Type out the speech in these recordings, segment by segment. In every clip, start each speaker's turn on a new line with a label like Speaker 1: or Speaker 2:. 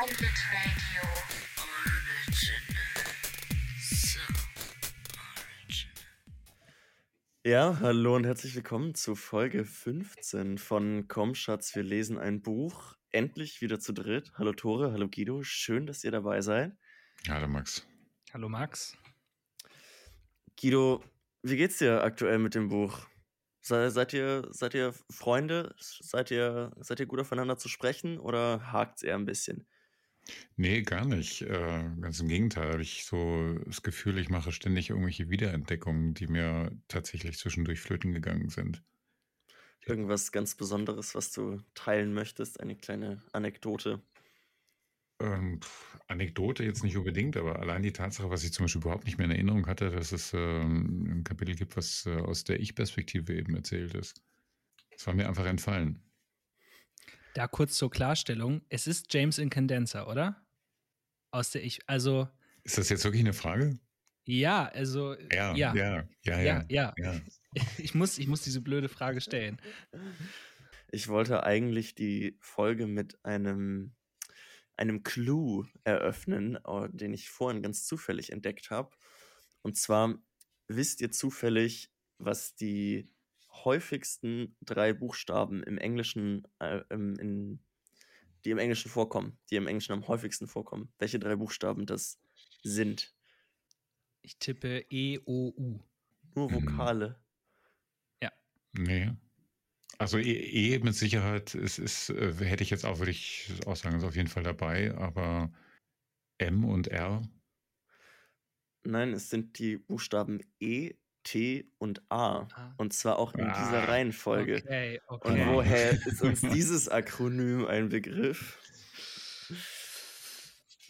Speaker 1: Orbit Radio. So.
Speaker 2: Ja, hallo und herzlich willkommen zu Folge 15 von Komm Schatz, wir lesen ein Buch. Endlich wieder zu dritt. Hallo Tore, hallo Guido, schön, dass ihr dabei seid.
Speaker 3: Hallo Max.
Speaker 4: Hallo Max.
Speaker 2: Guido, wie geht's dir aktuell mit dem Buch? Se- Seid ihr, seid ihr Freunde? Seid ihr, seid ihr gut aufeinander zu sprechen oder hakt's eher ein bisschen?
Speaker 3: Nee, gar nicht. Äh, ganz im Gegenteil, habe ich so das Gefühl, ich mache ständig irgendwelche Wiederentdeckungen, die mir tatsächlich zwischendurch flöten gegangen sind.
Speaker 2: Irgendwas ganz Besonderes, was du teilen möchtest? Eine kleine Anekdote.
Speaker 3: Ähm, Anekdote jetzt nicht unbedingt, aber allein die Tatsache, was ich zum Beispiel überhaupt nicht mehr in Erinnerung hatte, dass es ähm, ein Kapitel gibt, was äh, aus der Ich-Perspektive eben erzählt ist. Das war mir einfach entfallen.
Speaker 4: Da kurz zur Klarstellung. Es ist James Incandenza, oder? Aus der ich, also,
Speaker 3: Ist das jetzt wirklich eine Frage?
Speaker 4: ja, also,
Speaker 3: Ja,
Speaker 4: ja,
Speaker 3: ja, ja,
Speaker 4: ja,
Speaker 3: ja.
Speaker 4: ja.
Speaker 3: ja.
Speaker 4: Ich, muss, ich muss diese blöde Frage stellen.
Speaker 2: Ich wollte eigentlich die Folge mit einem, einem Clou eröffnen, äh, den ich vorhin ganz zufällig entdeckt habe. Und zwar wisst ihr zufällig, was die häufigsten drei Buchstaben im Englischen, äh, im, in, die im Englischen vorkommen, die im Englischen am häufigsten vorkommen. Welche drei Buchstaben das sind?
Speaker 4: Ich tippe E, O, U.
Speaker 2: Nur
Speaker 3: Mhm.
Speaker 2: Vokale.
Speaker 3: Nee. Also E, e mit Sicherheit ist, ist äh, hätte ich jetzt auch, würde ich auch sagen, ist auf jeden Fall dabei, aber M und R,
Speaker 2: Nein, es sind die Buchstaben E, T und A.
Speaker 4: Ah.
Speaker 2: Und zwar auch in dieser
Speaker 3: Ah,
Speaker 2: Reihenfolge.
Speaker 4: Okay,
Speaker 2: Und
Speaker 4: okay.
Speaker 2: woher ist uns dieses Akronym ein Begriff?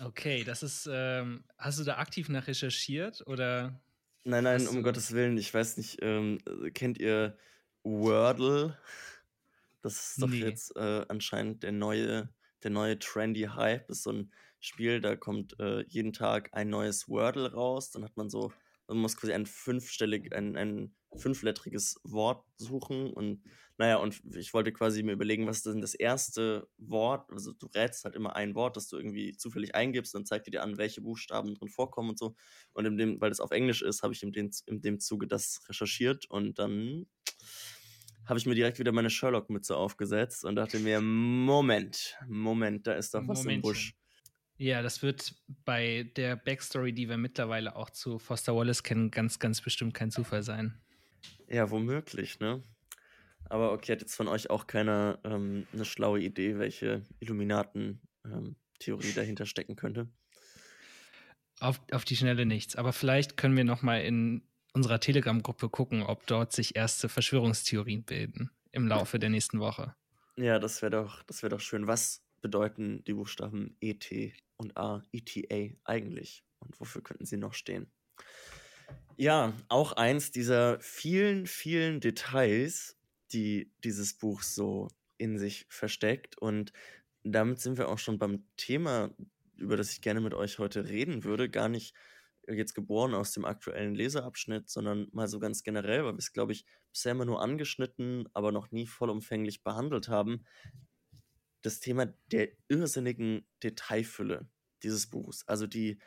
Speaker 4: Okay, das ist, ähm, hast du da aktiv nach recherchiert oder?
Speaker 2: Nein, nein, um Gottes Willen, ich weiß nicht, ähm, äh, kennt ihr Wordle? Das ist doch
Speaker 4: Nee.
Speaker 2: jetzt äh, anscheinend der neue, der neue trendy Hype. Das ist so ein Spiel, da kommt äh, jeden Tag ein neues Wordle raus. Dann hat man so, man muss quasi ein fünfstellig, ein, ein fünflettriges Wort suchen. Und naja, und ich wollte quasi mir überlegen, was ist denn das erste Wort? Also du rätst halt immer ein Wort, das du irgendwie zufällig eingibst, dann zeigt dir an, welche Buchstaben drin vorkommen und so. Und in dem, weil das auf Englisch ist, habe ich in dem, in dem Zuge das recherchiert und dann habe ich mir direkt wieder meine Sherlock-Mütze aufgesetzt und dachte mir, Moment, Moment, da ist doch was im
Speaker 4: Momentchen.
Speaker 2: Busch.
Speaker 4: Ja, das wird bei der Backstory, die wir mittlerweile auch zu Foster Wallace kennen, ganz, ganz bestimmt kein Zufall sein.
Speaker 2: Ja, womöglich, ne? Aber okay, hat jetzt von euch auch keiner ähm, eine schlaue Idee, welche Illuminaten-Theorie dahinter stecken könnte?
Speaker 4: Auf, auf die Schnelle nichts. Aber vielleicht können wir noch mal in unserer Telegram-Gruppe gucken, ob dort sich erste Verschwörungstheorien bilden im Laufe der nächsten Woche.
Speaker 2: Ja, das wäre doch, das wäre doch schön. Was bedeuten die Buchstaben E, T und A, ETA eigentlich? Und wofür könnten sie noch stehen? Ja, auch eins dieser vielen, vielen Details, die dieses Buch so in sich versteckt. Und damit sind wir auch schon beim Thema, über das ich gerne mit euch heute reden würde. Gar nicht jetzt geboren aus dem aktuellen Leseabschnitt, sondern mal so ganz generell, weil wir es, glaube ich, bisher immer nur angeschnitten, aber noch nie vollumfänglich behandelt haben. Das Thema der irrsinnigen Detailfülle dieses Buchs. Also die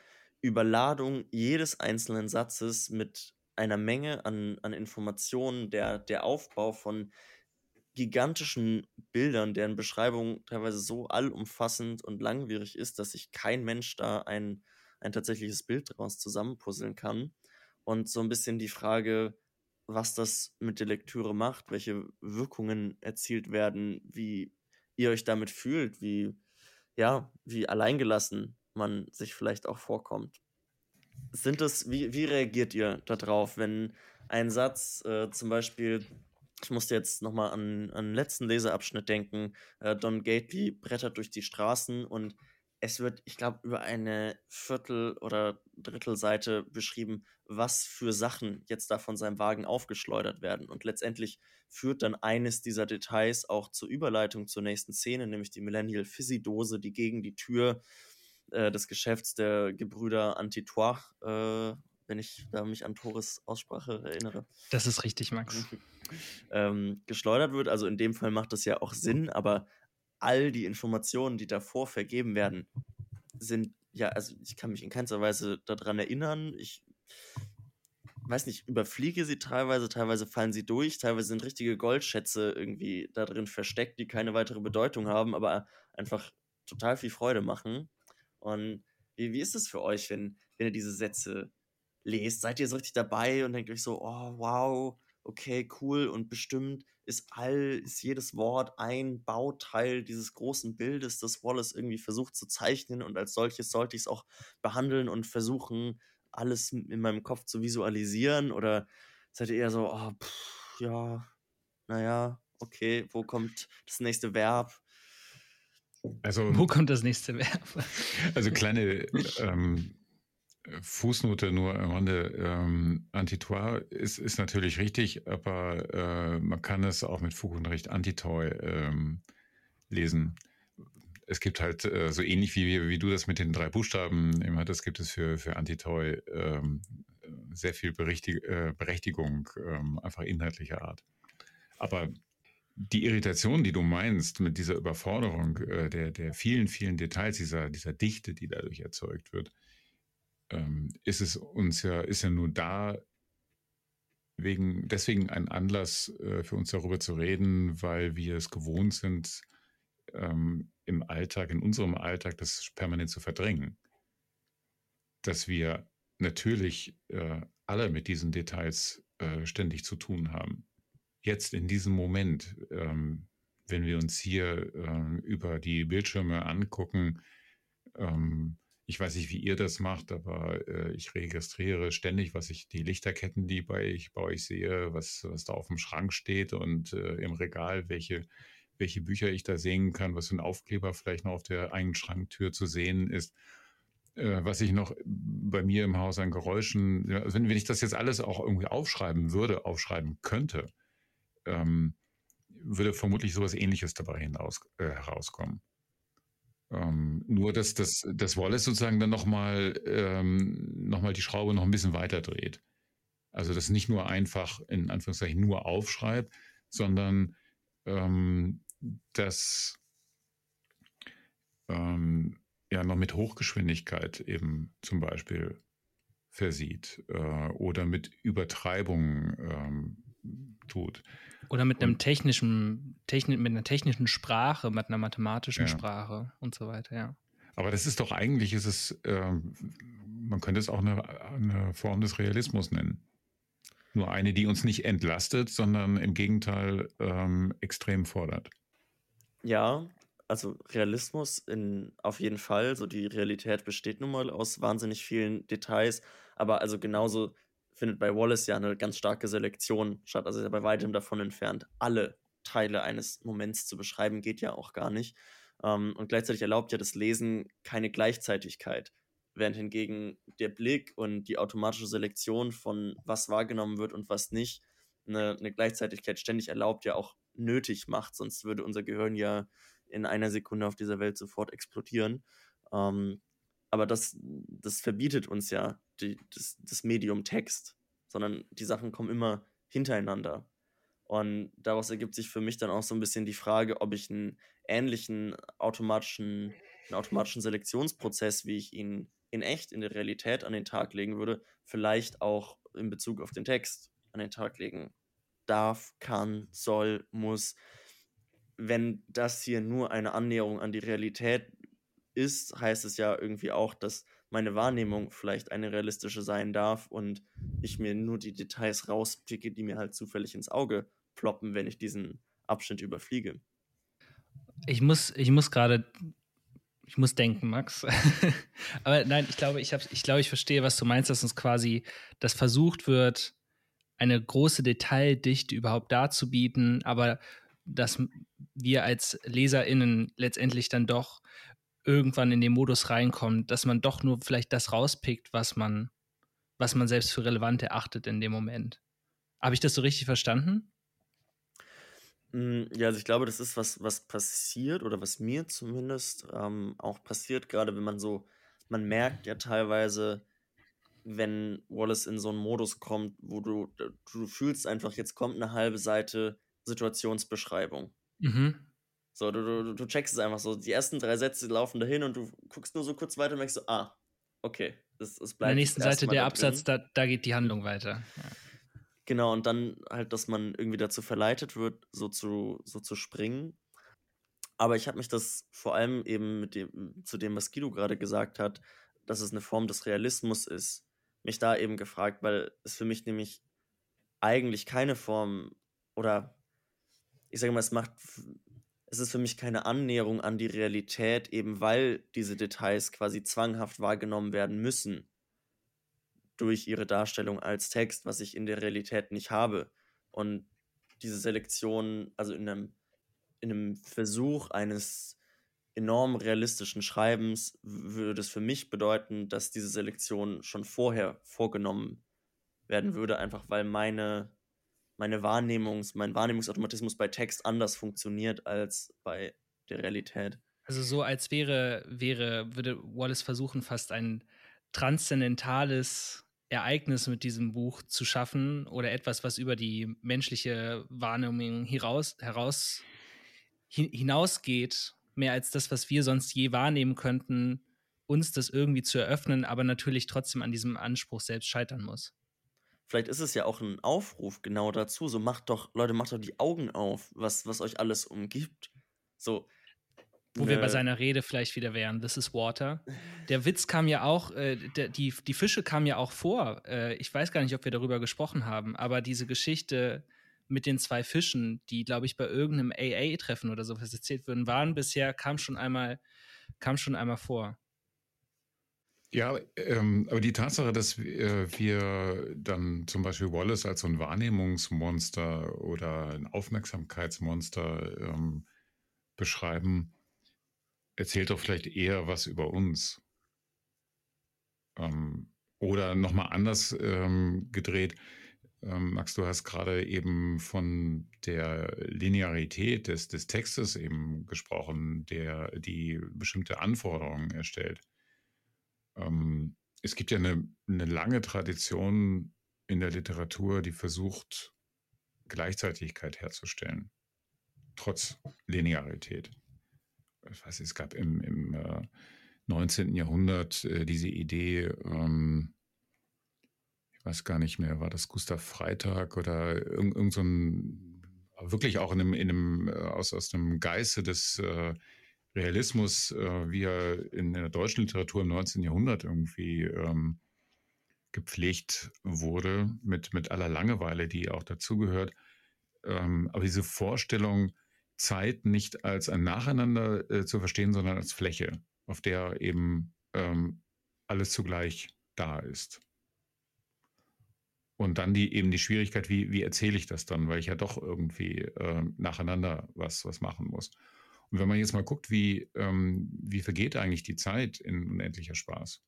Speaker 2: Überladung jedes einzelnen Satzes mit einer Menge an, an Informationen, der, der Aufbau von gigantischen Bildern, deren Beschreibung teilweise so allumfassend und langwierig ist, dass sich kein Mensch da ein, ein tatsächliches Bild daraus zusammenpuzzeln kann. Und so ein bisschen die Frage, was das mit der Lektüre macht, welche Wirkungen erzielt werden, wie ihr euch damit fühlt, wie, ja, wie alleingelassen man sich vielleicht auch vorkommt. Sind das, wie, wie reagiert ihr darauf, wenn ein Satz äh, zum Beispiel, ich musste jetzt nochmal an, an den letzten Leseabschnitt denken, äh, Don Gately brettert durch die Straßen und es wird, ich glaube, über eine Viertel- oder Drittelseite beschrieben, was für Sachen jetzt da von seinem Wagen aufgeschleudert werden. Und letztendlich führt dann eines dieser Details auch zur Überleitung zur nächsten Szene, nämlich die Millennial Fizzy-Dose, die gegen die Tür äh, des Geschäfts der Gebrüder Antitoire, äh, wenn ich da mich an Tores Aussprache erinnere,
Speaker 4: Das ist richtig, Max.
Speaker 2: ähm, geschleudert wird. Also in dem Fall macht das ja auch Sinn, aber all die Informationen, die davor vergeben werden, sind ja, also ich kann mich in keinster Weise daran erinnern. Ich weiß nicht, überfliege sie teilweise, teilweise fallen sie durch, teilweise sind richtige Goldschätze irgendwie da drin versteckt, die keine weitere Bedeutung haben, aber einfach total viel Freude machen. Und wie, wie ist es für euch, wenn, wenn ihr diese Sätze lest? Seid ihr so richtig dabei und denkt euch so, oh, wow, okay, cool und bestimmt ist all, ist jedes Wort ein Bauteil dieses großen Bildes, das Wallace irgendwie versucht zu zeichnen und als solches sollte ich es auch behandeln und versuchen, alles in meinem Kopf zu visualisieren oder seid ihr eher so, oh, pff, ja, naja, okay, wo kommt das nächste Verb?
Speaker 3: Also,
Speaker 4: Wo kommt das nächste Verb?
Speaker 3: also kleine ähm, Fußnote nur am Rande. Ähm, Antitoire ist, ist natürlich richtig, aber äh, man kann es auch mit Fug und Recht Antitoi ähm, lesen. Es gibt halt äh, so ähnlich wie, wie du das mit den drei Buchstaben immer hattest, gibt es für, für Antitoi ähm, sehr viel Berichtig äh, Berechtigung, ähm, einfach inhaltlicher Art. Aber die Irritation, die du meinst mit dieser Überforderung äh, der, der vielen, vielen Details, dieser, dieser Dichte, die dadurch erzeugt wird, ähm, ist es uns ja, ist ja nur da wegen, deswegen ein Anlass äh, für uns darüber zu reden, weil wir es gewohnt sind, ähm, im Alltag, in unserem Alltag, das permanent zu verdrängen. Dass wir natürlich äh, alle mit diesen Details äh, ständig zu tun haben. Jetzt in diesem Moment, ähm, wenn wir uns hier äh, über die Bildschirme angucken, ähm, ich weiß nicht, wie ihr das macht, aber äh, ich registriere ständig, was ich, die Lichterketten, die bei, ich bei euch sehe, was, was da auf dem Schrank steht und äh, im Regal, welche, welche Bücher ich da sehen kann, was für ein Aufkleber vielleicht noch auf der eigenen Schranktür zu sehen ist. Äh, was ich noch bei mir im Haus an Geräuschen, also wenn, wenn ich das jetzt alles auch irgendwie aufschreiben würde, aufschreiben könnte, ähm, würde vermutlich sowas ähnliches dabei hinaus, äh, herauskommen. Ähm, nur, dass das, das Wallace sozusagen dann nochmal ähm, noch die Schraube noch ein bisschen weiter dreht. Also das nicht nur einfach in Anführungszeichen nur aufschreibt, sondern ähm, das ähm, ja noch mit Hochgeschwindigkeit eben zum Beispiel versieht äh, oder mit Übertreibung ähm, tut.
Speaker 4: Oder mit einem technischen, techni mit einer technischen Sprache, mit einer mathematischen
Speaker 3: Ja.
Speaker 4: Sprache und so weiter, ja.
Speaker 3: Aber das ist doch eigentlich, ist es, ähm, man könnte es auch eine, eine Form des Realismus nennen. Nur eine, die uns nicht entlastet, sondern im Gegenteil ähm, extrem fordert.
Speaker 2: Ja, also Realismus in, auf jeden Fall. So die Realität besteht nun mal aus wahnsinnig vielen Details. Aber also genauso findet bei Wallace ja eine ganz starke Selektion statt. Also ist ja bei weitem davon entfernt, alle Teile eines Moments zu beschreiben, geht ja auch gar nicht. Ähm, und gleichzeitig erlaubt ja das Lesen keine Gleichzeitigkeit. Während hingegen der Blick und die automatische Selektion von was wahrgenommen wird und was nicht eine, eine Gleichzeitigkeit ständig erlaubt, ja auch nötig macht. Sonst würde unser Gehirn ja in einer Sekunde auf dieser Welt sofort explodieren. Ähm, aber das, das verbietet uns ja die, das, das Medium Text, sondern die Sachen kommen immer hintereinander. Und daraus ergibt sich für mich dann auch so ein bisschen die Frage, ob ich einen ähnlichen automatischen, einen automatischen Selektionsprozess, wie ich ihn in echt, in der Realität an den Tag legen würde, vielleicht auch in Bezug auf den Text an den Tag legen darf, kann, soll, muss. Wenn das hier nur eine Annäherung an die Realität ist, heißt es ja irgendwie auch, dass meine Wahrnehmung vielleicht eine realistische sein darf und ich mir nur die Details rauspicke, die mir halt zufällig ins Auge ploppen, wenn ich diesen Abschnitt überfliege.
Speaker 4: Ich muss, ich muss gerade, ich muss denken, Max. Aber nein, ich glaube, ich, hab, ich glaube, ich verstehe, was du meinst, dass uns quasi das versucht wird, eine große Detaildichte überhaupt darzubieten, aber dass wir als LeserInnen letztendlich dann doch irgendwann in den Modus reinkommen, dass man doch nur vielleicht das rauspickt, was man, was man selbst für relevant erachtet in dem Moment. Habe ich das so richtig verstanden?
Speaker 2: Mm, Ja, also ich glaube, das ist was, was passiert oder was mir zumindest ähm, auch passiert, gerade wenn man so, man merkt ja teilweise, wenn Wallace in so einen Modus kommt, wo du, du fühlst einfach, jetzt kommt eine halbe Seite Situationsbeschreibung.
Speaker 4: Mhm.
Speaker 2: So, du, du, du checkst es einfach so. Die ersten drei Sätze laufen dahin und du guckst nur so kurz weiter und merkst so, ah, okay, es, es bleibt.
Speaker 4: An der nächsten
Speaker 2: das
Speaker 4: Seite der Absatz, da, da geht die Handlung weiter. Ja.
Speaker 2: Genau, und dann halt, dass man irgendwie dazu verleitet wird, so zu, so zu springen. Aber ich habe mich das vor allem eben mit dem, zu dem, was Guido gerade gesagt hat, dass es eine Form des Realismus ist, mich da eben gefragt, weil es für mich nämlich eigentlich keine Form oder ich sage mal, es macht, es ist für mich keine Annäherung an die Realität, eben weil diese Details quasi zwanghaft wahrgenommen werden müssen durch ihre Darstellung als Text, was ich in der Realität nicht habe. Und diese Selektion, also in einem, in einem Versuch eines enorm realistischen Schreibens, würde es für mich bedeuten, dass diese Selektion schon vorher vorgenommen werden würde, einfach weil meine, meine Wahrnehmungs-, mein Wahrnehmungsautomatismus bei Text anders funktioniert als bei der Realität.
Speaker 4: Also so als wäre, wäre, würde Wallace versuchen, fast ein transzendentales Ereignis mit diesem Buch zu schaffen oder etwas, was über die menschliche Wahrnehmung heraus, heraus hi- hinausgeht, mehr als das, was wir sonst je wahrnehmen könnten, uns das irgendwie zu eröffnen, aber natürlich trotzdem an diesem Anspruch selbst scheitern muss.
Speaker 2: Vielleicht ist es ja auch ein Aufruf genau dazu. So macht doch, Leute, macht doch die Augen auf, was, was euch alles umgibt. So.
Speaker 4: Wo wir bei
Speaker 2: ne-
Speaker 4: seiner Rede vielleicht wieder wären, This is Water. Der Witz kam ja auch, äh, der, die, die Fische kamen ja auch vor. Äh, ich weiß gar nicht, ob wir darüber gesprochen haben, aber diese Geschichte mit den zwei Fischen, die, glaube ich, bei irgendeinem AA-Treffen oder sowas erzählt würden, waren bisher, kam schon einmal, kam schon einmal vor.
Speaker 3: Ja, ähm, aber die Tatsache, dass wir, wir dann zum Beispiel Wallace als so ein Wahrnehmungsmonster oder ein Aufmerksamkeitsmonster ähm, beschreiben, erzählt doch vielleicht eher was über uns. Ähm, oder nochmal anders ähm, gedreht. Ähm, Max, du hast gerade eben von der Linearität des, des Textes eben gesprochen, der die bestimmte Anforderungen erstellt. Ähm, es gibt ja eine, eine lange Tradition in der Literatur, die versucht, Gleichzeitigkeit herzustellen, trotz Linearität. Ich weiß, es gab im, im äh, 19. Jahrhundert äh, diese Idee, ähm, ich weiß gar nicht mehr, war das Gustav Freitag oder irgend, irgend so ein, wirklich auch in einem, in einem äh, aus, aus dem Geiste des äh, Realismus, äh, wie er in der deutschen Literatur im 19. Jahrhundert irgendwie ähm, gepflegt wurde, mit, mit aller Langeweile, die auch dazugehört. Ähm, aber diese Vorstellung, Zeit nicht als ein Nacheinander äh, zu verstehen, sondern als Fläche, auf der eben ähm, alles zugleich da ist. Und dann die eben die Schwierigkeit, wie, wie erzähle ich das dann, weil ich ja doch irgendwie äh, nacheinander was, was machen muss. Und wenn man jetzt mal guckt, wie, ähm, wie vergeht eigentlich die Zeit in unendlicher Spaß?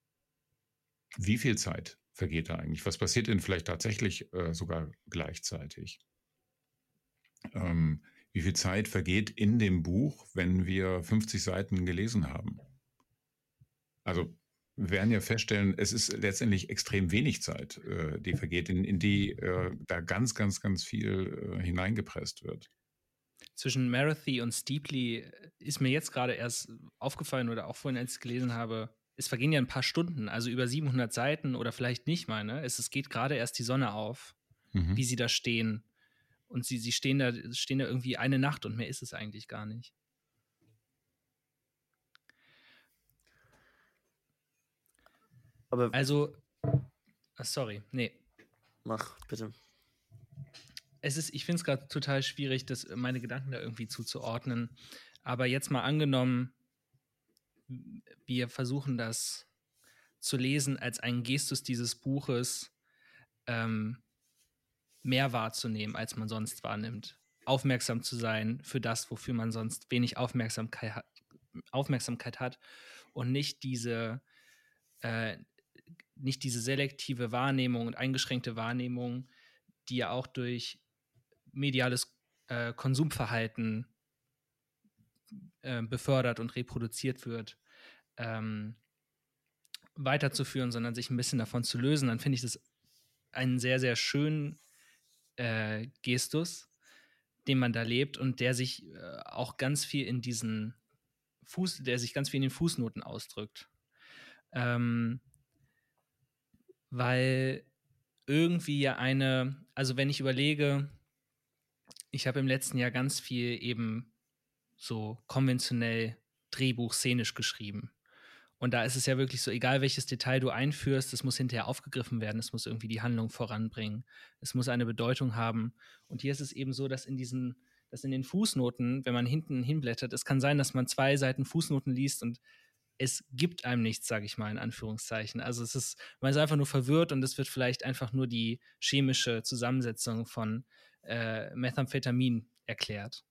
Speaker 3: Wie viel Zeit vergeht da eigentlich? Was passiert denn vielleicht tatsächlich äh, sogar gleichzeitig? Ähm, wie viel Zeit vergeht in dem Buch, wenn wir 50 Seiten gelesen haben? Also wir werden ja feststellen, es ist letztendlich extrem wenig Zeit, äh, die vergeht, in, in die äh, da ganz, ganz, ganz viel äh, hineingepresst wird.
Speaker 4: Zwischen Marathi und Steeply ist mir jetzt gerade erst aufgefallen oder auch vorhin, als ich es gelesen habe, es vergehen ja ein paar Stunden, also über 700 Seiten oder vielleicht nicht mal. Ne? Es, es geht gerade erst die Sonne auf,
Speaker 3: Mhm.
Speaker 4: wie sie da stehen. Und sie, sie stehen, da, stehen da irgendwie eine Nacht und mehr ist es eigentlich gar nicht.
Speaker 2: Aber
Speaker 4: Also, ah, sorry, nee.
Speaker 2: mach bitte.
Speaker 4: Es ist, ich finde es gerade total schwierig, das, meine Gedanken da irgendwie zuzuordnen. Aber jetzt mal angenommen, wir versuchen das zu lesen als einen Gestus dieses Buches ähm, mehr wahrzunehmen, als man sonst wahrnimmt. Aufmerksam zu sein für das, wofür man sonst wenig Aufmerksamkeit hat, Aufmerksamkeit hat und nicht diese, äh, nicht diese selektive Wahrnehmung und eingeschränkte Wahrnehmung, die ja auch durch mediales äh, Konsumverhalten äh, befördert und reproduziert wird, ähm, weiterzuführen, sondern sich ein bisschen davon zu lösen, dann finde ich das einen sehr, sehr schönen äh, Gestus, dem man da lebt und der sich äh, auch ganz viel in diesen Fuß, der sich ganz viel in den Fußnoten ausdrückt. Ähm, weil irgendwie ja eine, also wenn ich überlege, ich habe im letzten Jahr ganz viel eben so konventionell Drehbuch szenisch geschrieben. Und da ist es ja wirklich so, egal welches Detail du einführst, es muss hinterher aufgegriffen werden, es muss irgendwie die Handlung voranbringen, es muss eine Bedeutung haben. Und hier ist es eben so, dass in diesen, dass in den Fußnoten, wenn man hinten hinblättert, es kann sein, dass man zwei Seiten Fußnoten liest und es gibt einem nichts, sage ich mal in Anführungszeichen. Also es ist, man ist einfach nur verwirrt und es wird vielleicht einfach nur die chemische Zusammensetzung von äh, Methamphetamin erklärt.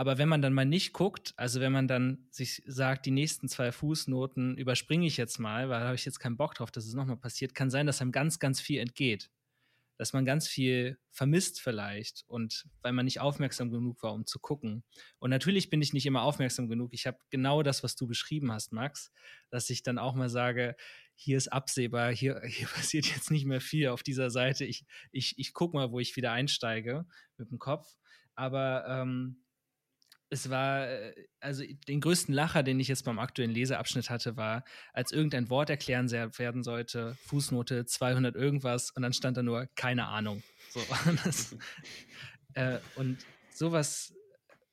Speaker 4: Aber wenn man dann mal nicht guckt, also wenn man dann sich sagt, die nächsten zwei Fußnoten überspringe ich jetzt mal, weil da habe ich jetzt keinen Bock drauf, dass es nochmal passiert, kann sein, dass einem ganz, ganz viel entgeht. Dass man ganz viel vermisst vielleicht und weil man nicht aufmerksam genug war, um zu gucken. Und natürlich bin ich nicht immer aufmerksam genug. Ich habe genau das, was du beschrieben hast, Max, dass ich dann auch mal sage, hier ist absehbar, hier, hier passiert jetzt nicht mehr viel auf dieser Seite. Ich, ich, ich gucke mal, wo ich wieder einsteige mit dem Kopf. Aber ähm, es war, äh, also den größten Lacher, den ich jetzt beim aktuellen Leseabschnitt hatte, war, als irgendein Wort erklären werden sollte, Fußnote 200 irgendwas und dann stand da nur keine Ahnung. So, das, äh, und sowas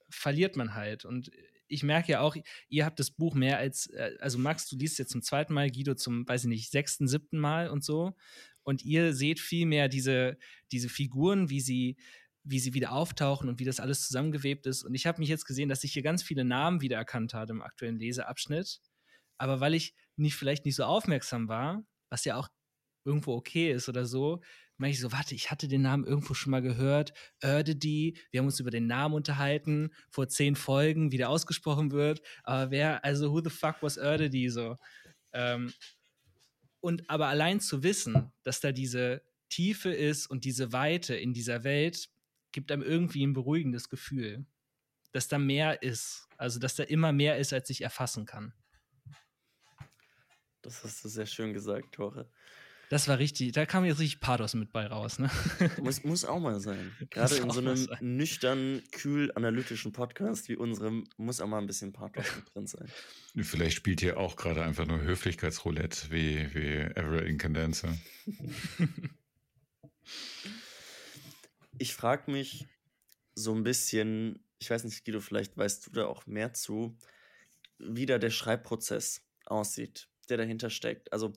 Speaker 4: verliert man halt. Und ich merke ja auch, ihr habt das Buch mehr als, äh, also Max, du liest jetzt zum zweiten Mal, Guido zum, weiß ich nicht, sechsten, siebten Mal und so. Und ihr seht viel mehr diese, diese Figuren, wie sie wie sie wieder auftauchen und wie das alles zusammengewebt ist. Und ich habe mich jetzt gesehen, dass ich hier ganz viele Namen wiedererkannt habe im aktuellen Leseabschnitt. Aber weil ich nicht vielleicht nicht so aufmerksam war, was ja auch irgendwo okay ist oder so, meine ich so, warte, ich hatte den Namen irgendwo schon mal gehört. Erdedy, wir haben uns über den Namen unterhalten, vor zehn Folgen, wie der ausgesprochen wird. Aber wer, also who the fuck was Erdedy so? Ähm, und aber allein zu wissen, dass da diese Tiefe ist und diese Weite in dieser Welt, gibt einem irgendwie ein beruhigendes Gefühl, dass da mehr ist. Also, dass da immer mehr ist, als ich erfassen kann.
Speaker 2: Das hast du sehr schön gesagt, Tore.
Speaker 4: Das war richtig, da kam jetzt richtig Pathos mit bei raus, ne?
Speaker 2: Muss, muss auch mal sein. Gerade in so einem nüchtern, kühl analytischen Podcast wie unserem muss auch mal ein bisschen Pathos mit drin sein.
Speaker 3: Vielleicht spielt ihr auch gerade einfach nur Höflichkeitsroulette wie, wie Ever Incandenza.
Speaker 2: Ich frage mich so ein bisschen, ich weiß nicht, Guido, vielleicht weißt du da auch mehr zu, wie da der Schreibprozess aussieht, der dahinter steckt. Also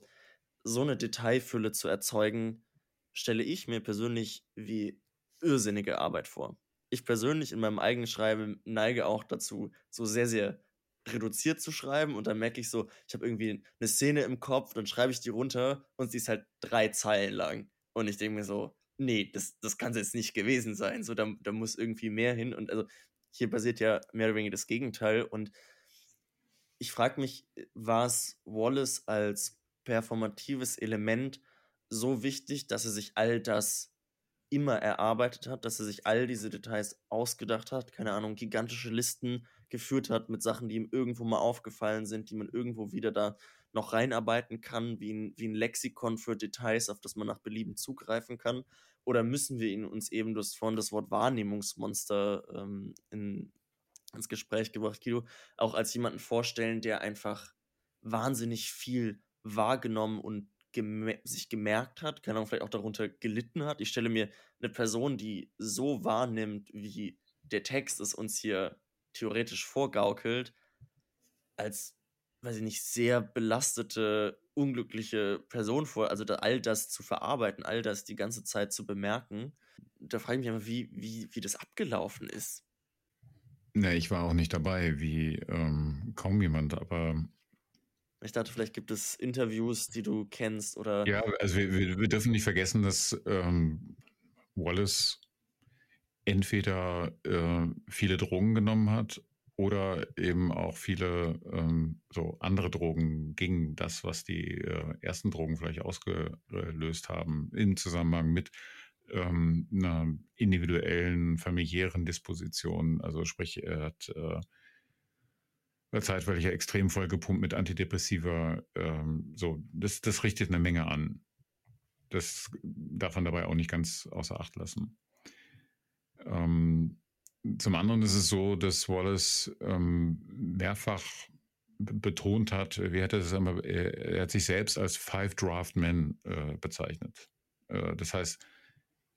Speaker 2: so eine Detailfülle zu erzeugen, stelle ich mir persönlich wie irrsinnige Arbeit vor. Ich persönlich in meinem eigenen Schreiben neige auch dazu, so sehr, sehr reduziert zu schreiben und dann merke ich so, ich habe irgendwie eine Szene im Kopf, dann schreibe ich die runter und sie ist halt drei Zeilen lang. Und ich denke mir so, nee, das, das kann es jetzt nicht gewesen sein. So, da, da muss irgendwie mehr hin. Und also hier passiert ja mehr oder weniger das Gegenteil. Und ich frage mich, war es Wallace als performatives Element so wichtig, dass er sich all das immer erarbeitet hat, dass er sich all diese Details ausgedacht hat, keine Ahnung, gigantische Listen geführt hat mit Sachen, die ihm irgendwo mal aufgefallen sind, die man irgendwo wieder da noch reinarbeiten kann, wie ein, wie ein Lexikon für Details, auf das man nach Belieben zugreifen kann. Oder müssen wir ihn uns eben, das vorhin das Wort Wahrnehmungsmonster ähm, in, ins Gespräch gebracht, Guido, auch als jemanden vorstellen, der einfach wahnsinnig viel wahrgenommen und gem sich gemerkt hat, keine Ahnung, vielleicht auch darunter gelitten hat. Ich stelle mir eine Person, die so wahrnimmt, wie der Text es uns hier theoretisch vorgaukelt, als, weiß ich nicht, sehr belastete unglückliche Person vor, also da, all das zu verarbeiten, all das die ganze Zeit zu bemerken. Da frage ich mich einfach, wie, wie, wie das abgelaufen ist.
Speaker 3: Ne, ich war auch nicht dabei, wie ähm, kaum jemand, aber.
Speaker 2: Ich dachte, vielleicht gibt es Interviews, die du kennst oder.
Speaker 3: Ja, also wir, wir, wir dürfen nicht vergessen, dass ähm, Wallace entweder äh, viele Drogen genommen hat oder eben auch viele ähm, so andere Drogen gegen das, was die äh, ersten Drogen vielleicht ausgelöst haben, im Zusammenhang mit ähm, einer individuellen familiären Disposition. Also sprich, er hat äh, zeitweilig extrem voll gepumpt mit Antidepressiva. Ähm, so, das, das richtet eine Menge an. Das darf man dabei auch nicht ganz außer Acht lassen. Ähm, zum anderen ist es so, dass Wallace ähm, mehrfach betont hat, wie hat er das einmal, er, hat sich selbst als Five Draft Man äh, bezeichnet. Äh, das heißt,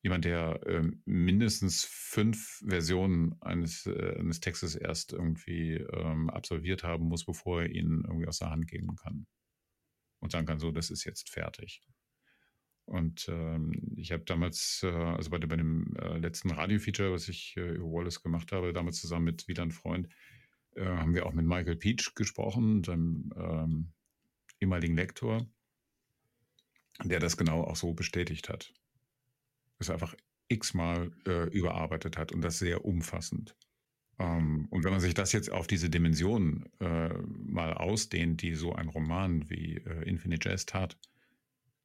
Speaker 3: jemand, der äh, mindestens fünf Versionen eines, äh, eines Textes erst irgendwie ähm, absolviert haben muss, bevor er ihn irgendwie aus der Hand geben kann. Und sagen kann, so, das ist jetzt fertig. Und ähm, ich habe damals, äh, also bei, bei dem äh, letzten Radio-Feature, was ich äh, über Wallace gemacht habe, damals zusammen mit wieder einem Freund, äh, haben wir auch mit Michael Peach gesprochen, seinem ähm, ehemaligen Lektor, der das genau auch so bestätigt hat. Das einfach x-mal äh, überarbeitet hat und das sehr umfassend. Ähm, und wenn man sich das jetzt auf diese Dimension äh, mal ausdehnt, die so ein Roman wie Infinite Jest hat,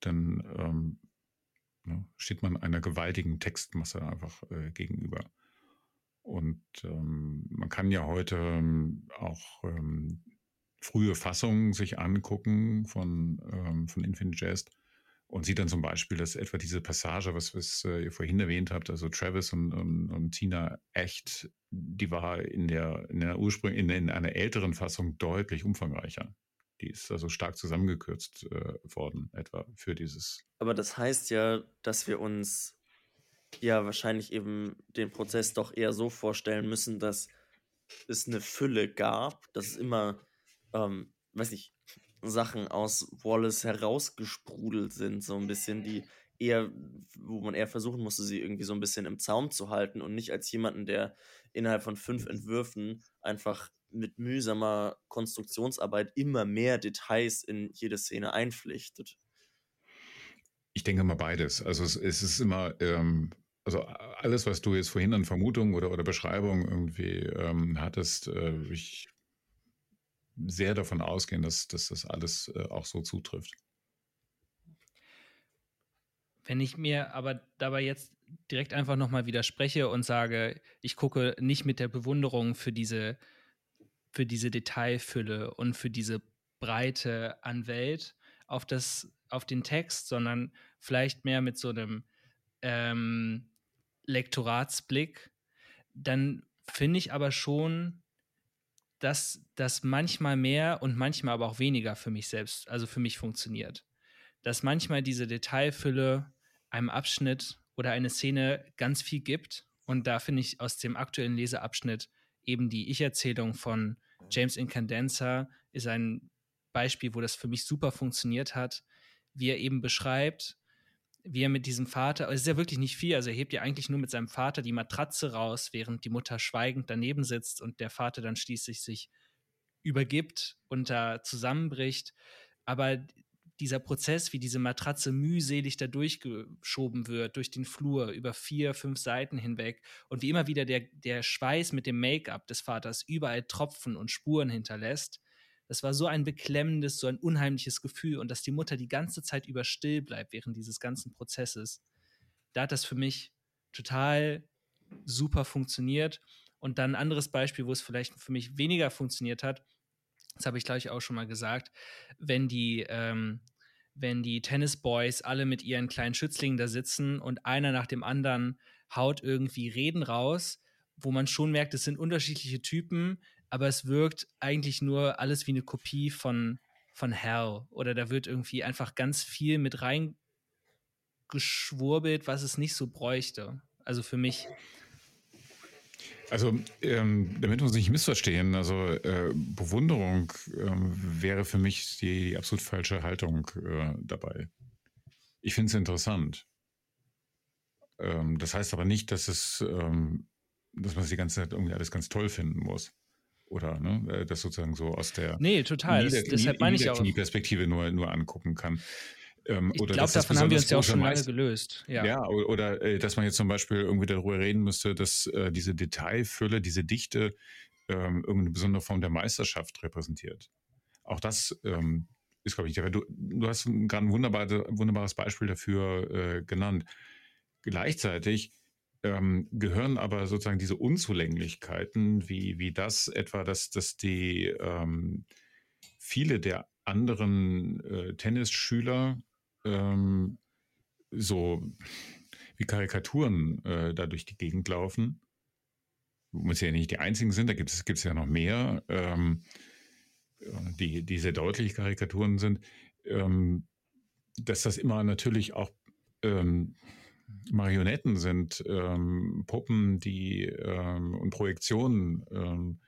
Speaker 3: dann ähm, ne, steht man einer gewaltigen Textmasse einfach äh, gegenüber. Und ähm, man kann ja heute ähm, auch ähm, frühe Fassungen sich angucken von, ähm, von Infinite Jest und sieht dann zum Beispiel, dass etwa diese Passage, was, was äh, ihr vorhin erwähnt habt, also Travis und, und, und Tina echt, die war in der, in der Ursprung, in, in einer älteren Fassung deutlich umfangreicher. Die ist also stark zusammengekürzt äh, worden, etwa für dieses.
Speaker 2: Aber das heißt ja, dass wir uns ja wahrscheinlich eben den Prozess doch eher so vorstellen müssen, dass es eine Fülle gab, dass es immer, ähm, weiß nicht, Sachen aus Wallace herausgesprudelt sind, so ein bisschen, die eher, wo man eher versuchen musste, sie irgendwie so ein bisschen im Zaum zu halten und nicht als jemanden, der innerhalb von fünf Entwürfen einfach mit mühsamer Konstruktionsarbeit immer mehr Details in jede Szene einpflichtet.
Speaker 3: Ich denke mal beides. Also es, es ist immer, ähm, also alles, was du jetzt vorhin an Vermutungen oder, oder Beschreibungen irgendwie ähm, hattest, äh, ich sehr davon ausgehen, dass, dass das alles äh, auch so zutrifft.
Speaker 4: Wenn ich mir aber dabei jetzt direkt einfach nochmal widerspreche und sage, ich gucke nicht mit der Bewunderung für diese für diese Detailfülle und für diese Breite an Welt auf, das, auf den Text, sondern vielleicht mehr mit so einem ähm, Lektoratsblick, dann finde ich aber schon, dass das manchmal mehr und manchmal aber auch weniger für mich selbst, also für mich funktioniert. Dass manchmal diese Detailfülle einem Abschnitt oder eine Szene ganz viel gibt. Und da finde ich aus dem aktuellen Leseabschnitt eben die Ich-Erzählung von James Incandenza ist ein Beispiel, wo das für mich super funktioniert hat, wie er eben beschreibt, wie er mit diesem Vater, es ist ja wirklich nicht viel, also er hebt ja eigentlich nur mit seinem Vater die Matratze raus, während die Mutter schweigend daneben sitzt und der Vater dann schließlich sich übergibt und da zusammenbricht. Aber dieser Prozess, wie diese Matratze mühselig da durchgeschoben wird, durch den Flur, über vier, fünf Seiten hinweg und wie immer wieder der, der Schweiß mit dem Make-up des Vaters überall Tropfen und Spuren hinterlässt. Das war so ein beklemmendes, so ein unheimliches Gefühl und dass die Mutter die ganze Zeit über still bleibt während dieses ganzen Prozesses. Da hat das für mich total super funktioniert. Und dann ein anderes Beispiel, wo es vielleicht für mich weniger funktioniert hat, das habe ich gleich auch schon mal gesagt, wenn die, ähm, wenn die Tennisboys alle mit ihren kleinen Schützlingen da sitzen und einer nach dem anderen haut irgendwie Reden raus, wo man schon merkt, es sind unterschiedliche Typen, aber es wirkt eigentlich nur alles wie eine Kopie von, von Hell. Oder da wird irgendwie einfach ganz viel mit reingeschwurbelt, was es nicht so bräuchte. Also für mich
Speaker 3: also, ähm, damit wir uns nicht missverstehen, also äh, Bewunderung ähm, wäre für mich die, die absolut falsche Haltung äh, dabei. Ich finde es interessant. Ähm, das heißt aber nicht, dass es, ähm, dass man es die ganze Zeit irgendwie alles ganz toll finden muss. Oder ne, äh, das sozusagen so aus der
Speaker 4: nee, total.
Speaker 3: Nieder
Speaker 4: deshalb meine ich auch.
Speaker 3: Perspektive nur, nur angucken kann.
Speaker 4: Ähm, ich glaube, davon haben wir uns ja auch schon lange gelöst.
Speaker 3: Ja, ja oder, oder äh, dass man jetzt zum Beispiel irgendwie darüber reden müsste, dass äh, diese Detailfülle, diese Dichte ähm, irgendeine besondere Form der Meisterschaft repräsentiert. Auch das ähm, ist, glaube ich, du, du hast gerade ein wunderbar, wunderbares Beispiel dafür äh, genannt. Gleichzeitig ähm, gehören aber sozusagen diese Unzulänglichkeiten, wie, wie das etwa, dass, dass die ähm, viele der anderen äh, Tennisschüler ähm, so, wie Karikaturen äh, da durch die Gegend laufen. Muss ja nicht die einzigen sind, da gibt es ja noch mehr, ähm, die, die sehr deutliche Karikaturen sind, ähm, dass das immer natürlich auch ähm, Marionetten sind, ähm, Puppen, die ähm, und Projektionen ähm,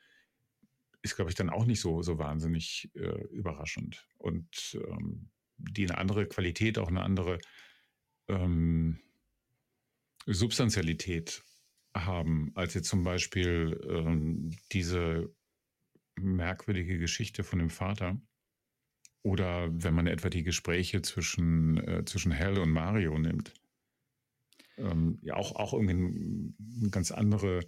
Speaker 3: ist, glaube ich, dann auch nicht so, so wahnsinnig äh, überraschend. Und ähm, die eine andere Qualität, auch eine andere ähm, Substantialität haben, als jetzt zum Beispiel ähm, diese merkwürdige Geschichte von dem Vater. Oder wenn man etwa die Gespräche zwischen, äh, zwischen Hell und Mario nimmt. Ähm, ja, auch, auch irgendwie eine ganz andere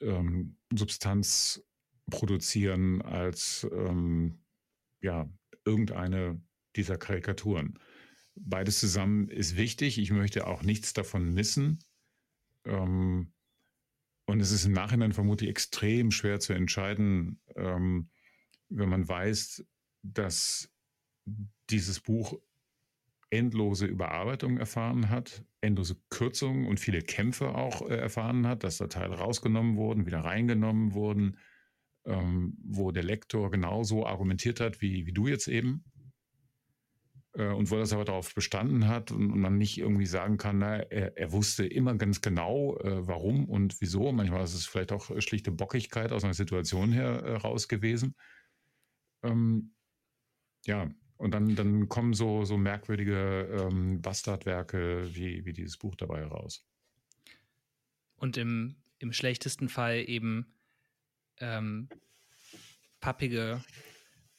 Speaker 3: ähm, Substanz produzieren als ähm, ja, irgendeine dieser Karikaturen. Beides zusammen ist wichtig. Ich möchte auch nichts davon missen. Ähm, und es ist im Nachhinein vermutlich extrem schwer zu entscheiden, ähm, wenn man weiß, dass dieses Buch endlose Überarbeitung erfahren hat, endlose Kürzungen und viele Kämpfe auch äh, erfahren hat, dass da Teile rausgenommen wurden, wieder reingenommen wurden, ähm, wo der Lektor genauso argumentiert hat wie, wie du jetzt eben. Äh, und wo das aber darauf bestanden hat und, und man nicht irgendwie sagen kann, na, er, er wusste immer ganz genau, äh, warum und wieso. Manchmal ist es vielleicht auch schlichte Bockigkeit aus einer Situation heraus äh, gewesen. Ähm, ja, und dann, dann kommen so, so merkwürdige ähm, Bastardwerke wie, wie dieses Buch dabei heraus.
Speaker 4: Und im, im schlechtesten Fall eben ähm, pappige,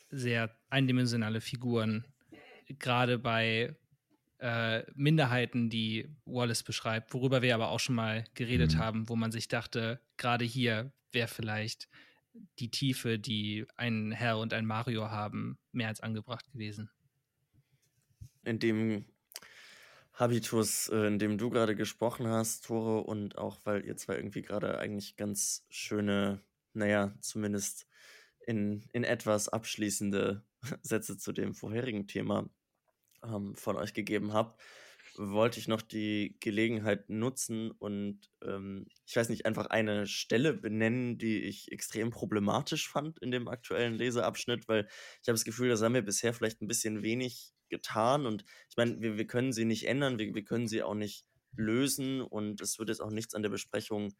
Speaker 4: sehr eindimensionale Figuren, gerade bei äh, Minderheiten, die Wallace beschreibt, worüber wir aber auch schon mal geredet mhm. haben, wo man sich dachte, gerade hier wäre vielleicht die Tiefe, die ein Herr und ein Mario haben, mehr als angebracht gewesen.
Speaker 2: In dem Habitus, äh, in dem du gerade gesprochen hast, Tore, und auch weil ihr zwei irgendwie gerade eigentlich ganz schöne naja, zumindest in, in etwas abschließende Sätze zu dem vorherigen Thema ähm, von euch gegeben habt, wollte ich noch die Gelegenheit nutzen und ähm, ich weiß nicht, einfach eine Stelle benennen, die ich extrem problematisch fand in dem aktuellen Leseabschnitt, weil ich habe das Gefühl, das haben wir bisher vielleicht ein bisschen wenig getan und ich meine, wir, wir können sie nicht ändern, wir, wir können sie auch nicht lösen und es wird jetzt auch nichts an der Besprechung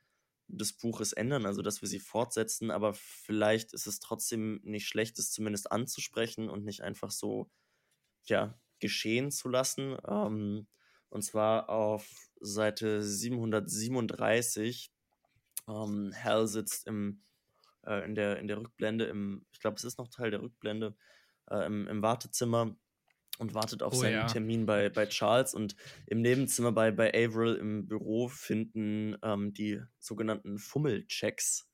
Speaker 2: des Buches ändern, also dass wir sie fortsetzen, aber vielleicht ist es trotzdem nicht schlecht, es zumindest anzusprechen und nicht einfach so, ja, geschehen zu lassen. Ähm, und zwar auf Seite 737. Ähm, Hal sitzt im, äh, in, der, in der Rückblende, im, ich glaube, es ist noch Teil der Rückblende, äh, im, im Wartezimmer und wartet auf oh, seinen ja. Termin bei, bei Charles. Und im Nebenzimmer bei, bei Averill im Büro finden ähm, die sogenannten Fummelchecks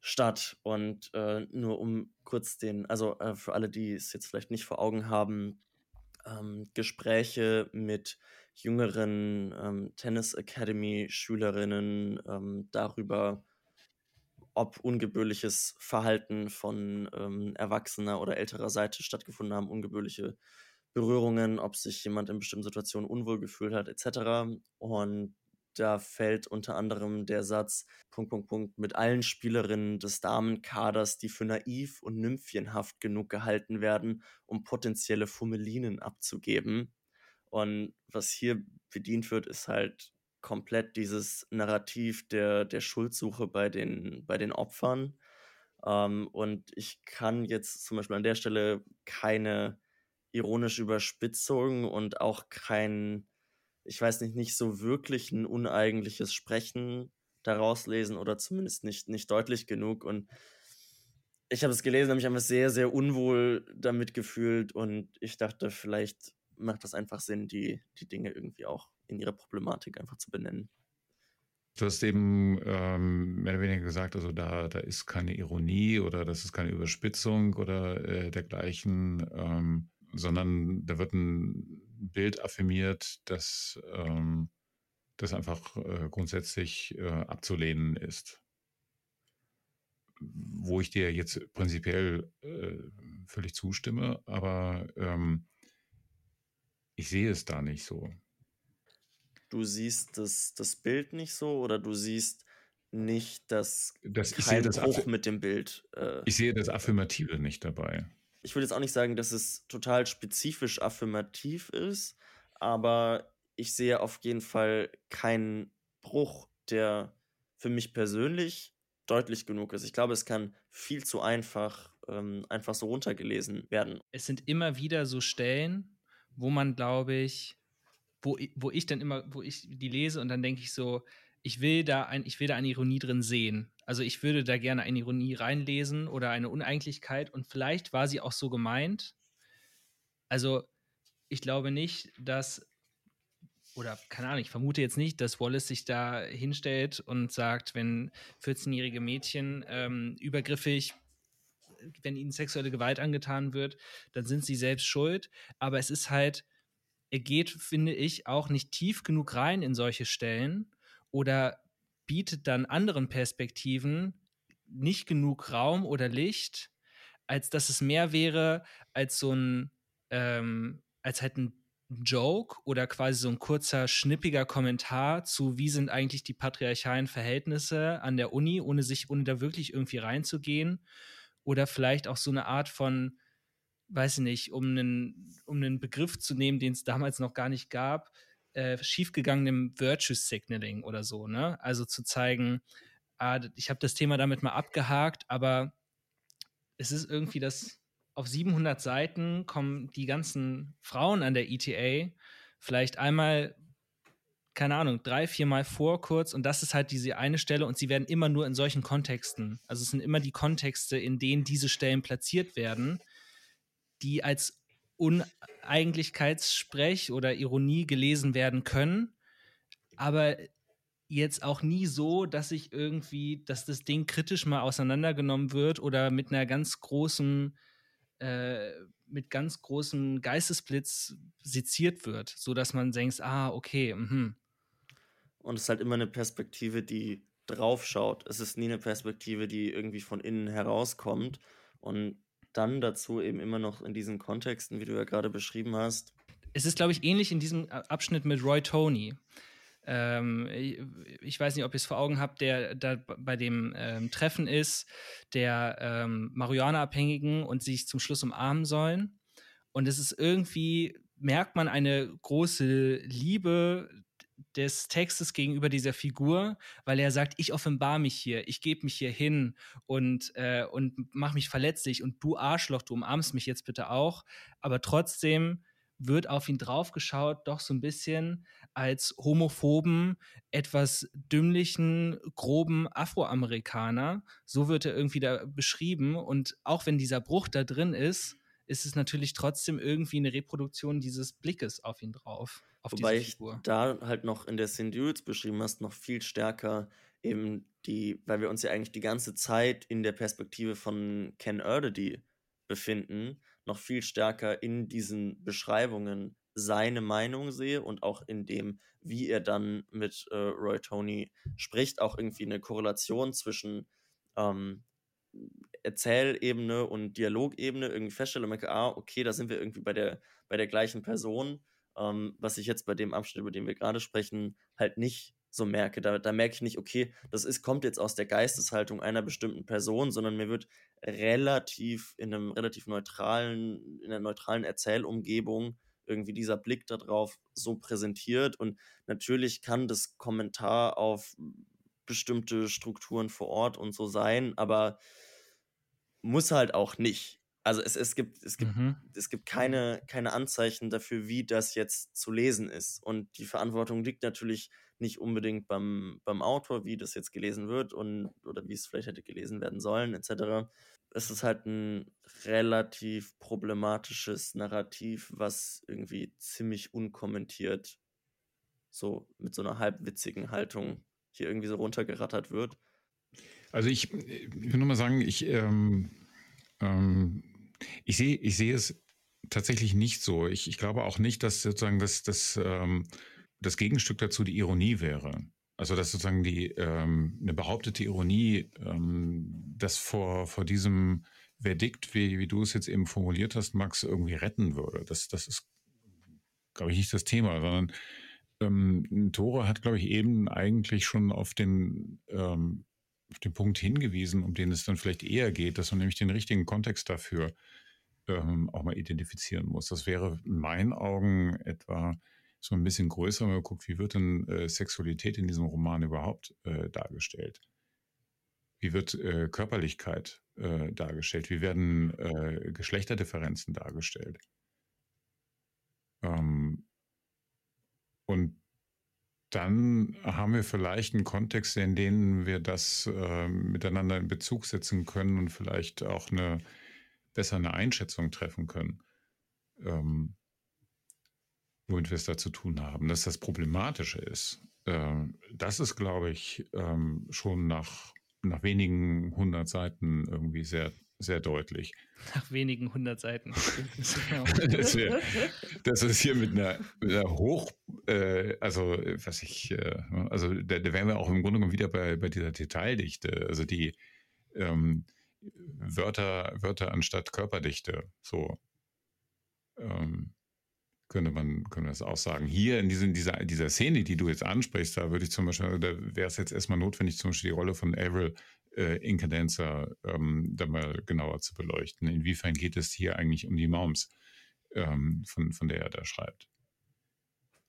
Speaker 2: statt. Und äh, nur um kurz den, also äh, für alle, die es jetzt vielleicht nicht vor Augen haben, ähm, Gespräche mit jüngeren ähm, Tennis Academy Schülerinnen ähm, darüber, ob ungebührliches Verhalten von ähm, erwachsener oder älterer Seite stattgefunden haben, ungebührliche Berührungen, ob sich jemand in bestimmten Situationen unwohl gefühlt hat, etc. Und da fällt unter anderem der Satz, Punkt, Punkt, Punkt, mit allen Spielerinnen des Damenkaders, die für naiv und nymphienhaft genug gehalten werden, um potenzielle Fummelinen abzugeben. Und was hier bedient wird, ist halt komplett dieses Narrativ der, der Schuldsuche bei den, bei den Opfern. Ähm, und ich kann jetzt zum Beispiel an der Stelle keine ironische Überspitzung und auch kein, ich weiß nicht, nicht so wirklich ein uneigentliches Sprechen daraus lesen oder zumindest nicht, nicht deutlich genug. Und ich habe es gelesen, habe mich einfach sehr, sehr unwohl damit gefühlt und ich dachte, vielleicht macht das einfach Sinn, die, die Dinge irgendwie auch in ihrer Problematik einfach zu benennen.
Speaker 3: Du hast eben ähm, mehr oder weniger gesagt, also da, da ist keine Ironie oder das ist keine Überspitzung oder äh, dergleichen. Ähm, sondern da wird ein Bild affirmiert, das, ähm, das einfach äh, grundsätzlich äh, abzulehnen ist. Wo ich dir jetzt prinzipiell äh, völlig zustimme, aber ähm, ich sehe es da nicht so.
Speaker 2: du siehst das, das Bild nicht so oder du siehst nicht, dass
Speaker 3: Das, ich
Speaker 2: kein
Speaker 3: sehe das,
Speaker 2: Bruch mit dem Bild. Äh,
Speaker 3: ich sehe das Affirmative nicht dabei.
Speaker 2: ich würde jetzt auch nicht sagen, dass es total spezifisch affirmativ ist, aber ich sehe auf jeden Fall keinen Bruch, der für mich persönlich deutlich genug ist. Ich glaube, es kann viel zu einfach, ähm, einfach so runtergelesen werden.
Speaker 4: es sind immer wieder so Stellen, wo man, glaube ich, wo, wo ich dann immer, wo ich die lese und dann denke ich so, ich will da ein, ich will da eine Ironie drin sehen. Also ich würde da gerne eine Ironie reinlesen oder eine Uneigentlichkeit und vielleicht war sie auch so gemeint. Also ich glaube nicht, dass oder keine Ahnung, ich vermute jetzt nicht, dass Wallace sich da hinstellt und sagt, wenn 14-jährige Mädchen ähm, übergriffig, wenn ihnen sexuelle Gewalt angetan wird, dann sind sie selbst schuld. Aber es ist halt, er geht, finde ich, auch nicht tief genug rein in solche Stellen oder bietet dann anderen Perspektiven nicht genug Raum oder Licht, als dass es mehr wäre als so ein, ähm, als halt ein Joke oder quasi so ein kurzer, schnippiger Kommentar zu, wie sind eigentlich die patriarchalen Verhältnisse an der Uni, ohne sich, ohne da wirklich irgendwie reinzugehen. Oder vielleicht auch so eine Art von, weiß ich nicht, um einen, um einen Begriff zu nehmen, den es damals noch gar nicht gab, äh, schiefgegangenem Virtue Signaling oder so, ne? Also zu zeigen, ah, ich habe das Thema damit mal abgehakt, aber es ist irgendwie das, auf 700 Seiten kommen die ganzen Frauen an der ETA vielleicht einmal, keine Ahnung, drei, viermal vor kurz und das ist halt diese eine Stelle und sie werden immer nur in solchen Kontexten, also es sind immer die Kontexte, in denen diese Stellen platziert werden, die als Uneigentlichkeitssprech oder Ironie gelesen werden können, aber jetzt auch nie so, dass ich irgendwie, dass das Ding kritisch mal auseinandergenommen wird oder mit einer ganz großen, äh, mit ganz großem Geistesblitz seziert wird, so dass man denkt, ah, okay, mhm.
Speaker 2: Und es ist halt immer eine Perspektive, die draufschaut. Es ist nie eine Perspektive, die irgendwie von innen herauskommt. Und dann dazu eben immer noch in diesen Kontexten, wie du ja gerade beschrieben hast.
Speaker 4: Es ist, glaube ich, ähnlich in diesem Abschnitt mit Roy Tony. Ähm, ich, weiß nicht, ob ihr es vor Augen habt, der da bei dem ähm, Treffen ist, der ähm, Marihuana-Abhängigen und sich zum Schluss umarmen sollen. Und es ist irgendwie, merkt man eine große Liebe des Textes gegenüber dieser Figur, weil er sagt, ich offenbar mich hier, ich gebe mich hier hin und, äh, und mach mich verletzlich und du Arschloch, du umarmst mich jetzt bitte auch. Aber trotzdem wird auf ihn draufgeschaut, doch so ein bisschen als homophoben, etwas dümmlichen, groben Afroamerikaner. So wird er irgendwie da beschrieben. Und auch wenn dieser Bruch da drin ist, ist es natürlich trotzdem irgendwie eine Reproduktion dieses Blickes auf ihn drauf. Auf
Speaker 2: Wobei ich da halt noch in der Szene, die du jetzt beschrieben hast, noch viel stärker eben die, weil wir uns ja eigentlich die ganze Zeit in der Perspektive von Ken Erdedy befinden, noch viel stärker in diesen Beschreibungen seine Meinung sehe und auch in dem, wie er dann mit äh, Roy Tony spricht, auch irgendwie eine Korrelation zwischen ähm, Erzählebene und Dialogebene irgendwie feststelle und merke, ah, okay, da sind wir irgendwie bei der, bei der gleichen Person, ähm, was ich jetzt bei dem Abschnitt, über den wir gerade sprechen, halt nicht so merke. Da, da merke ich nicht, okay, das ist, kommt jetzt aus der Geisteshaltung einer bestimmten Person, sondern mir wird relativ in einem relativ neutralen, in einer neutralen Erzählumgebung irgendwie dieser Blick darauf so präsentiert. Und natürlich kann das Kommentar auf bestimmte Strukturen vor Ort und so sein, aber muss halt auch nicht. Also es, es gibt, es gibt, mhm. es gibt keine, keine Anzeichen dafür, wie das jetzt zu lesen ist. Und die Verantwortung liegt natürlich nicht unbedingt beim, beim Autor, wie das jetzt gelesen wird und oder wie es vielleicht hätte gelesen werden sollen, etc. Es ist halt ein relativ problematisches Narrativ, was irgendwie ziemlich unkommentiert so mit so einer halbwitzigen Haltung hier irgendwie so runtergerattert wird.
Speaker 3: Also ich, ich will nur mal sagen, ich, ähm, ähm, ich sehe ich sehe es tatsächlich nicht so. Ich, ich glaube auch nicht, dass sozusagen das, das, ähm, das Gegenstück dazu die Ironie wäre. Also dass sozusagen die ähm, eine behauptete Ironie, ähm, das vor, vor diesem Verdikt, wie, wie du es jetzt eben formuliert hast, Max, irgendwie retten würde. Das, das ist, glaube ich, nicht das Thema, sondern ähm, Tore hat, glaube ich, eben eigentlich schon auf den, ähm, auf den Punkt hingewiesen, um den es dann vielleicht eher geht, dass man nämlich den richtigen Kontext dafür ähm, auch mal identifizieren muss. Das wäre in meinen Augen etwa so ein bisschen größer, wenn man guckt, wie wird denn äh, Sexualität in diesem Roman überhaupt äh, dargestellt? Wie wird äh, Körperlichkeit äh, dargestellt? Wie werden äh, Geschlechterdifferenzen dargestellt? Ähm, und dann haben wir vielleicht einen Kontext, in dem wir das äh, miteinander in Bezug setzen können und vielleicht auch eine besser eine Einschätzung treffen können, ähm, womit wir es da zu tun haben. Dass das Problematische ist, äh, das ist, glaube ich, ähm, schon nach, nach wenigen hundert Seiten irgendwie sehr sehr deutlich.
Speaker 4: Nach wenigen hundert Seiten.
Speaker 3: das, wär, das, ist hier mit einer, mit einer Hoch, äh, also was ich, äh, also da, da, wären wir auch im Grunde genommen wieder bei, bei dieser Detaildichte, also die ähm, Wörter, Wörter anstatt Körperdichte, so ähm, könnte man, könnte das auch sagen. Hier in diesen, dieser, dieser Szene, die du jetzt ansprichst, da würde ich zum Beispiel, da wäre es jetzt erstmal notwendig, zum Beispiel die Rolle von Avril äh, Incadenza ähm, da mal genauer zu beleuchten. Inwiefern geht es hier eigentlich um die Moms, ähm, von, von der er da schreibt?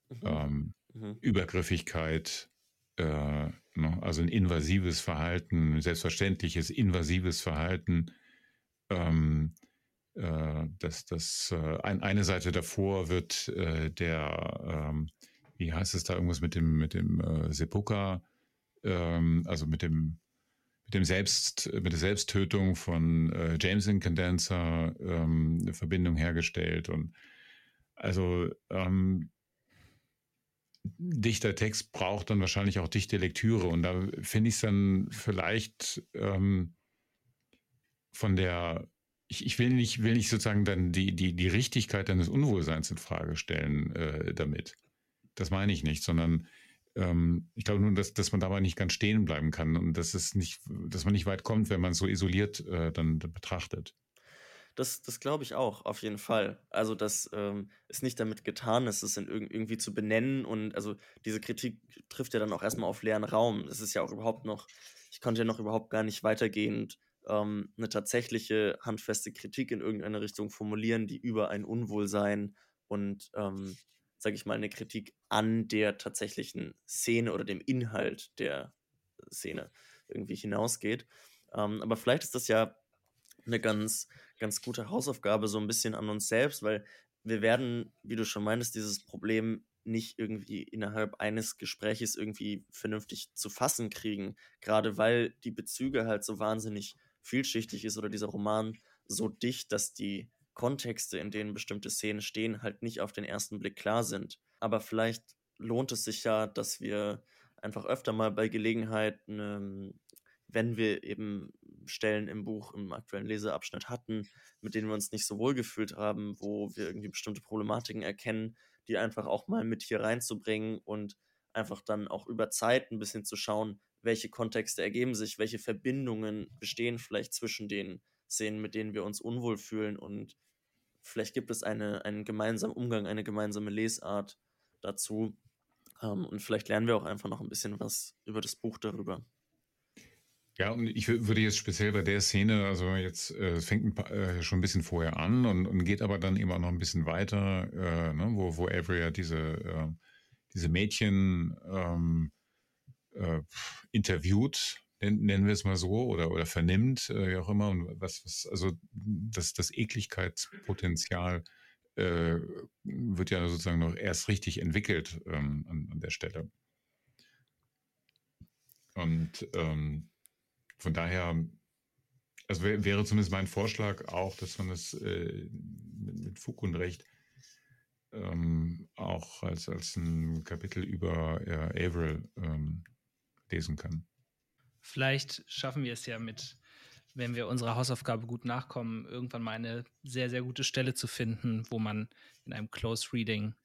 Speaker 3: Mhm. Ähm, mhm. Übergriffigkeit, äh, ne? also ein invasives Verhalten, selbstverständliches invasives Verhalten. Ähm, äh, dass das äh, ein, eine Seite davor wird äh, der, ähm, wie heißt es da irgendwas mit dem mit dem äh, Sepuka, ähm, also mit dem mit dem Selbst, mit der Selbsttötung von äh, James Incandenza ähm, eine Verbindung hergestellt und also ähm, dichter Text braucht dann wahrscheinlich auch dichte Lektüre und da finde ich es dann vielleicht ähm, von der ich, ich, will nicht will nicht sozusagen dann die die die Richtigkeit deines Unwohlseins in Frage stellen äh, damit. Das meine ich nicht, sondern ähm, ich glaube nur, dass, dass man dabei nicht ganz stehen bleiben kann und dass es nicht, dass man nicht weit kommt, wenn man so isoliert äh, dann, dann, betrachtet.
Speaker 2: Das, das glaube ich auch, auf jeden Fall. Also, dass ähm, es nicht damit getan ist, es in irg irgendwie zu benennen und also diese Kritik trifft ja dann auch erstmal auf leeren Raum. Es ist ja auch überhaupt noch, ich konnte ja noch überhaupt gar nicht weitergehend ähm, eine tatsächliche handfeste Kritik in irgendeine Richtung formulieren, die über ein Unwohlsein und ähm, sage ich mal, eine Kritik an der tatsächlichen Szene oder dem Inhalt der Szene irgendwie hinausgeht. Ähm, aber vielleicht ist das ja eine ganz, ganz gute Hausaufgabe, so ein bisschen an uns selbst, weil wir werden, wie du schon meintest, dieses Problem nicht irgendwie innerhalb eines Gespräches irgendwie vernünftig zu fassen kriegen, gerade weil die Bezüge halt so wahnsinnig vielschichtig ist oder dieser Roman so dicht, dass die Kontexte, in denen bestimmte Szenen stehen, halt nicht auf den ersten Blick klar sind. Aber vielleicht lohnt es sich ja, dass wir einfach öfter mal bei Gelegenheit, ähm, wenn wir eben Stellen im Buch, im aktuellen Leseabschnitt hatten, mit denen wir uns nicht so wohl gefühlt haben, wo wir irgendwie bestimmte Problematiken erkennen, die einfach auch mal mit hier reinzubringen und einfach dann auch über Zeit ein bisschen zu schauen, welche Kontexte ergeben sich, welche Verbindungen bestehen vielleicht zwischen den Szenen, mit denen wir uns unwohl fühlen und vielleicht gibt es eine, einen gemeinsamen Umgang, eine gemeinsame Lesart dazu. Ähm, und vielleicht lernen wir auch einfach noch ein bisschen was über das Buch darüber.
Speaker 3: Ja, und ich würde jetzt speziell bei der Szene, also jetzt äh, fängt ein paar, äh, schon ein bisschen vorher an und, und geht aber dann eben auch noch ein bisschen weiter, äh, ne, wo, wo Avery ja diese, äh, diese Mädchen ähm, äh, interviewt nennen wir es mal so, oder, oder vernimmt, äh, wie auch immer, und was, was also das, das Ekligkeitspotenzial äh, wird ja sozusagen noch erst richtig entwickelt ähm, an, an, der Stelle. Und ähm, von daher, also wär, wäre zumindest mein Vorschlag auch, dass man es äh, mit, mit, Fug und Recht ähm, auch als, als ein Kapitel über äh, Avril ähm, lesen kann.
Speaker 4: Vielleicht schaffen wir es ja mit, wenn wir unserer Hausaufgabe gut nachkommen, irgendwann mal eine sehr, sehr gute Stelle zu finden, wo man in einem Close Reading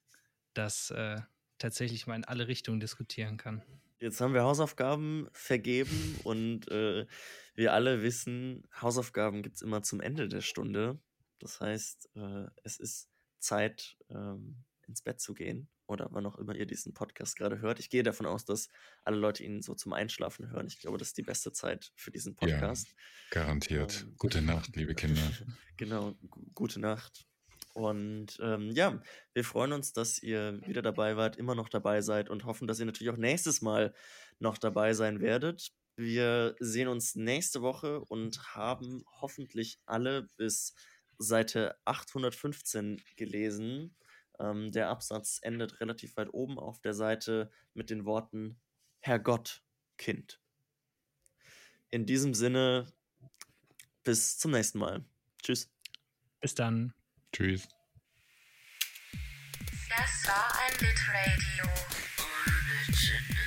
Speaker 4: das äh, tatsächlich mal in alle Richtungen diskutieren kann.
Speaker 2: Jetzt haben wir Hausaufgaben vergeben und äh, wir alle wissen, Hausaufgaben gibt es immer zum Ende der Stunde. Das heißt, äh, es ist Zeit, ähm, ins Bett zu gehen oder wann auch immer ihr diesen Podcast gerade hört. Ich gehe davon aus, dass alle Leute ihn so zum Einschlafen hören. Ich glaube, das ist die beste Zeit für diesen Podcast.
Speaker 3: Ja, garantiert.
Speaker 2: Ähm,
Speaker 3: Gute Nacht, liebe Kinder.
Speaker 2: genau, gute Nacht. Und ähm, ja, wir freuen uns, dass ihr wieder dabei wart, immer noch dabei seid und hoffen, dass ihr natürlich auch nächstes Mal noch dabei sein werdet. Wir sehen uns nächste Woche und haben hoffentlich alle bis Seite 815 gelesen. Ähm, der Absatz endet relativ weit oben auf der Seite mit den Worten Herr Gott, Kind. In diesem Sinne, bis zum nächsten Mal. Tschüss.
Speaker 4: Bis dann.
Speaker 3: Tschüss.
Speaker 1: Das war ein Litradio. Original.